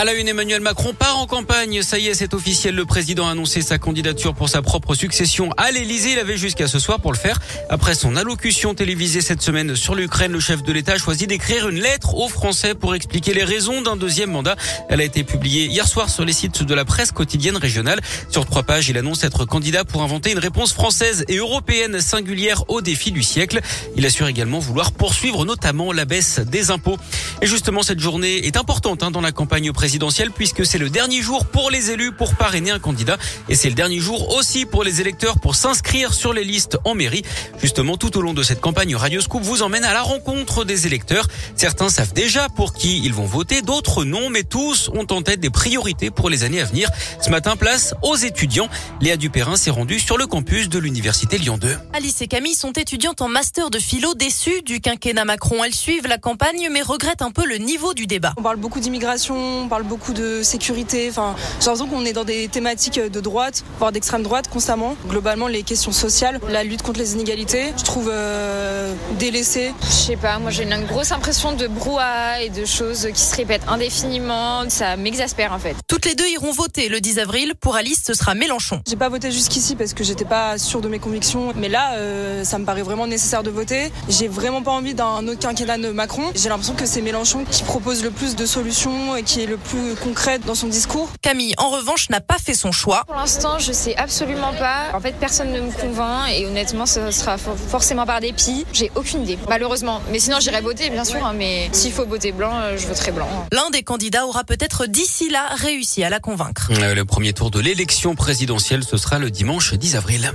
À la une, Emmanuel Macron part en campagne. Ça y est, c'est officiel. Le président a annoncé sa candidature pour sa propre succession à l'Elysée. Il avait jusqu'à ce soir pour le faire. Après son allocution télévisée cette semaine sur l'Ukraine, le chef de l'État a choisi d'écrire une lettre aux Français pour expliquer les raisons d'un deuxième mandat. Elle a été publiée hier soir sur les sites de la presse quotidienne régionale. Sur trois pages, il annonce être candidat pour inventer une réponse française et européenne singulière au défi du siècle. Il assure également vouloir poursuivre notamment la baisse des impôts. Et justement, cette journée est importante hein, dans la campagne présidentielle puisque c'est le dernier jour pour les élus pour parrainer un candidat et c'est le dernier jour aussi pour les électeurs pour s'inscrire sur les listes en mairie. Justement, tout au long de cette campagne, Radio Scoop vous emmène à la rencontre des électeurs. Certains savent déjà pour qui ils vont voter, d'autres non, mais tous ont en tête des priorités pour les années à venir. Ce matin, place aux étudiants. Léa Dupérin s'est rendue sur le campus de l'Université Lyon 2. Alice et Camille sont étudiantes en master de philo déçues du quinquennat Macron. Elles suivent la campagne mais regrettent un un peu le niveau du débat. On parle beaucoup d'immigration, on parle beaucoup de sécurité. Enfin, j'ai l'impression qu'on est dans des thématiques de droite, voire d'extrême droite constamment. Globalement, les questions sociales, la lutte contre les inégalités, je trouve euh, délaissée. Je sais pas, moi j'ai une grosse impression de brouhaha et de choses qui se répètent indéfiniment. Ça m'exaspère en fait. Toutes les deux iront voter le 10 avril. Pour Alice, ce sera Mélenchon. J'ai pas voté jusqu'ici parce que j'étais pas sûre de mes convictions. Mais là, euh, ça me paraît vraiment nécessaire de voter. J'ai vraiment pas envie d'un autre quinquennat de Macron. J'ai l'impression que c'est Mélenchon qui propose le plus de solutions et qui est le plus concret dans son discours. Camille, en revanche, n'a pas fait son choix. Pour l'instant, je sais absolument pas. En fait, personne ne me convainc et honnêtement, ce sera forcément par dépit. J'ai aucune idée, malheureusement. Mais sinon, j'irai voter, bien sûr. Hein, mais s'il faut voter blanc, euh, je voterai blanc. L'un des candidats aura peut-être d'ici là réussi à la convaincre. Euh, le premier tour de l'élection présidentielle, ce sera le dimanche 10 avril.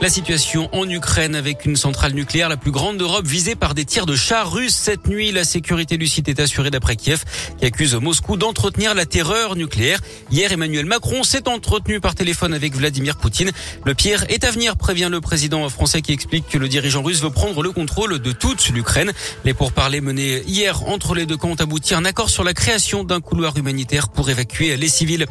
La situation en Ukraine avec une centrale nucléaire la plus grande d'Europe visée par des tirs de chars russes cette nuit. La sécurité du site est assurée d'après Kiev qui accuse Moscou d'entretenir la terreur nucléaire. Hier, Emmanuel Macron s'est entretenu par téléphone avec Vladimir Poutine. Le pire est à venir, prévient le président français qui explique que le dirigeant russe veut prendre le contrôle de toute l'Ukraine. Les pourparlers menés hier entre les deux camps ont abouti à un accord sur la création d'un couloir humanitaire pour évacuer les civils.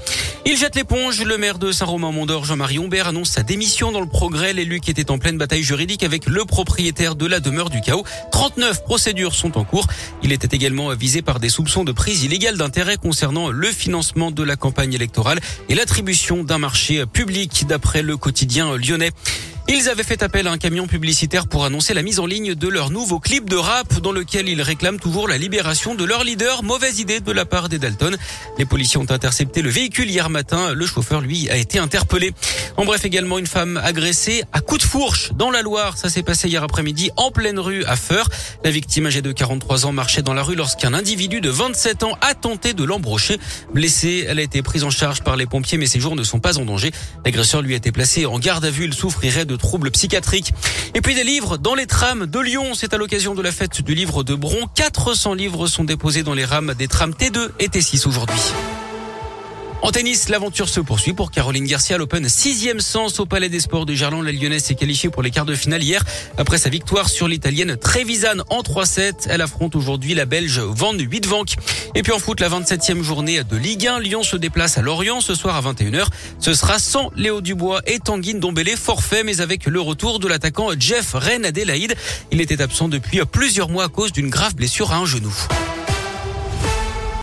Il jette l'éponge. Le maire de Saint-Romain-Mondor, Jean-Marie Humbert, annonce sa démission dans le progrès l'élu qui était en pleine bataille juridique avec le propriétaire de la demeure du chaos. 39 procédures sont en cours. Il était également visé par des soupçons de prise illégale d'intérêt concernant le financement de la campagne électorale et l'attribution d'un marché public d'après le quotidien lyonnais. Ils avaient fait appel à un camion publicitaire pour annoncer la mise en ligne de leur nouveau clip de rap dans lequel ils réclament toujours la libération de leur leader. Mauvaise idée de la part des Dalton. Les policiers ont intercepté le véhicule hier matin. Le chauffeur, lui, a été interpellé. En bref, également une femme agressée à coups de fourche dans la Loire. Ça s'est passé hier après-midi en pleine rue à Feur. La victime âgée de 43 ans marchait dans la rue lorsqu'un individu de 27 ans a tenté de l'embrocher. Blessée, elle a été prise en charge par les pompiers, mais ses jours ne sont pas en danger. L'agresseur lui a été placé en garde à vue. Il souffrirait de troubles psychiatriques. Et puis des livres dans les trams de Lyon. C'est à l'occasion de la fête du livre de Bron. 400 livres sont déposés dans les rames des trams T2 et T6 aujourd'hui. En tennis, l'aventure se poursuit pour Caroline Garcia. L'Open sixième sens au Palais des Sports de Gerland. La Lyonnaise s'est qualifiée pour les quarts de finale hier après sa victoire sur l'Italienne Trevisan en 3-7. Elle affronte aujourd'hui la Belge Van Huitvank. Et puis en foot, la 27e journée de Ligue 1. Lyon se déplace à Lorient ce soir à 21h. Ce sera sans Léo Dubois et Tanguy Dombélé forfait, mais avec le retour de l'attaquant Jeff Ren Adelaide. Il était absent depuis plusieurs mois à cause d'une grave blessure à un genou.